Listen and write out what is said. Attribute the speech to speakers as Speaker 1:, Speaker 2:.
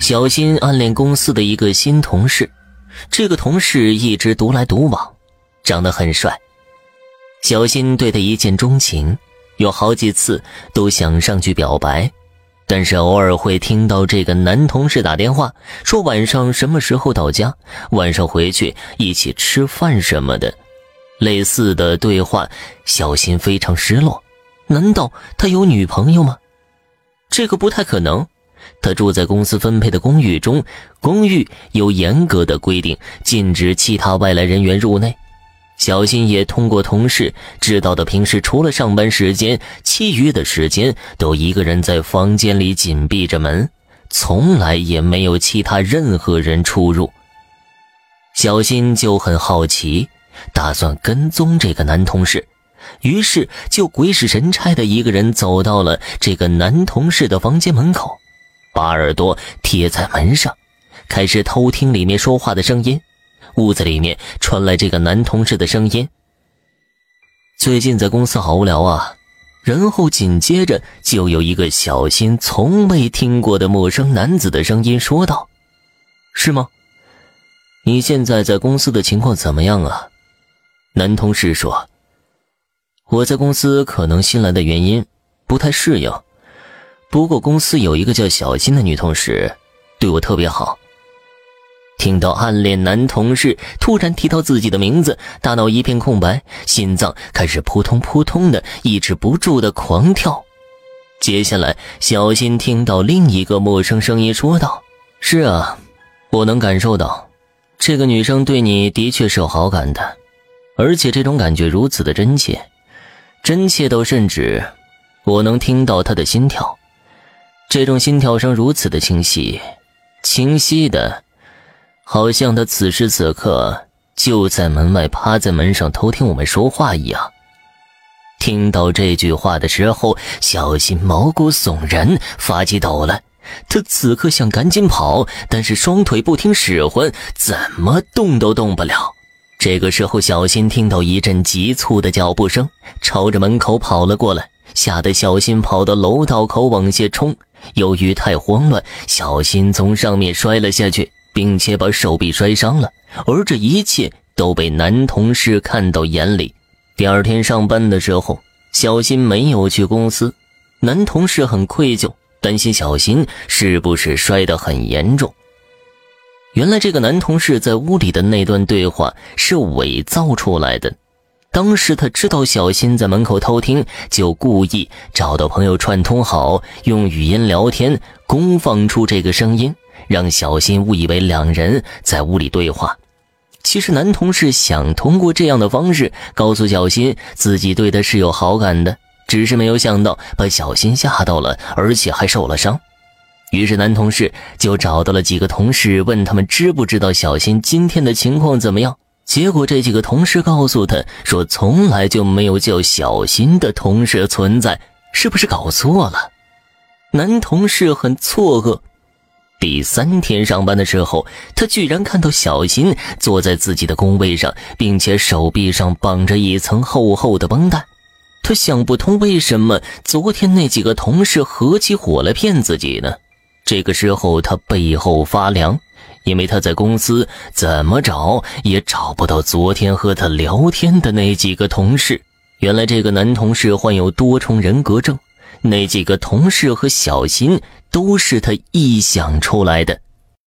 Speaker 1: 小新暗恋公司的一个新同事，这个同事一直独来独往，长得很帅。小新对他一见钟情，有好几次都想上去表白，但是偶尔会听到这个男同事打电话说晚上什么时候到家，晚上回去一起吃饭什么的。类似的对话，小新非常失落。难道他有女朋友吗？这个不太可能。他住在公司分配的公寓中，公寓有严格的规定，禁止其他外来人员入内。小新也通过同事知道的，平时除了上班时间，其余的时间都一个人在房间里紧闭着门，从来也没有其他任何人出入。小新就很好奇，打算跟踪这个男同事。于是，就鬼使神差的一个人走到了这个男同事的房间门口，把耳朵贴在门上，开始偷听里面说话的声音。屋子里面传来这个男同事的声音：“最近在公司好无聊啊。”然后紧接着就有一个小新从未听过的陌生男子的声音说道：“是吗？你现在在公司的情况怎么样啊？”男同事说。我在公司可能新来的原因不太适应，不过公司有一个叫小新的女同事，对我特别好。听到暗恋男同事突然提到自己的名字，大脑一片空白，心脏开始扑通扑通的抑制不住的狂跳。接下来，小新听到另一个陌生声音说道：“是啊，我能感受到，这个女生对你的确是有好感的，而且这种感觉如此的真切。”真切到甚至，我能听到她的心跳，这种心跳声如此的清晰，清晰的，好像他此时此刻就在门外趴在门上偷听我们说话一样。听到这句话的时候，小新毛骨悚然，发起抖了。他此刻想赶紧跑，但是双腿不听使唤，怎么动都动不了。这个时候，小新听到一阵急促的脚步声，朝着门口跑了过来，吓得小新跑到楼道口往下冲。由于太慌乱，小新从上面摔了下去，并且把手臂摔伤了。而这一切都被男同事看到眼里。第二天上班的时候，小新没有去公司，男同事很愧疚，担心小新是不是摔得很严重。原来这个男同事在屋里的那段对话是伪造出来的。当时他知道小新在门口偷听，就故意找到朋友串通好，用语音聊天，公放出这个声音，让小新误以为两人在屋里对话。其实男同事想通过这样的方式告诉小新自己对他是有好感的，只是没有想到把小新吓到了，而且还受了伤。于是，男同事就找到了几个同事，问他们知不知道小新今天的情况怎么样。结果，这几个同事告诉他说，从来就没有叫小新的同事存在，是不是搞错了？男同事很错愕。第三天上班的时候，他居然看到小新坐在自己的工位上，并且手臂上绑着一层厚厚的绷带。他想不通，为什么昨天那几个同事合起伙来骗自己呢？这个时候，他背后发凉，因为他在公司怎么找也找不到昨天和他聊天的那几个同事。原来，这个男同事患有多重人格症，那几个同事和小新都是他臆想出来的。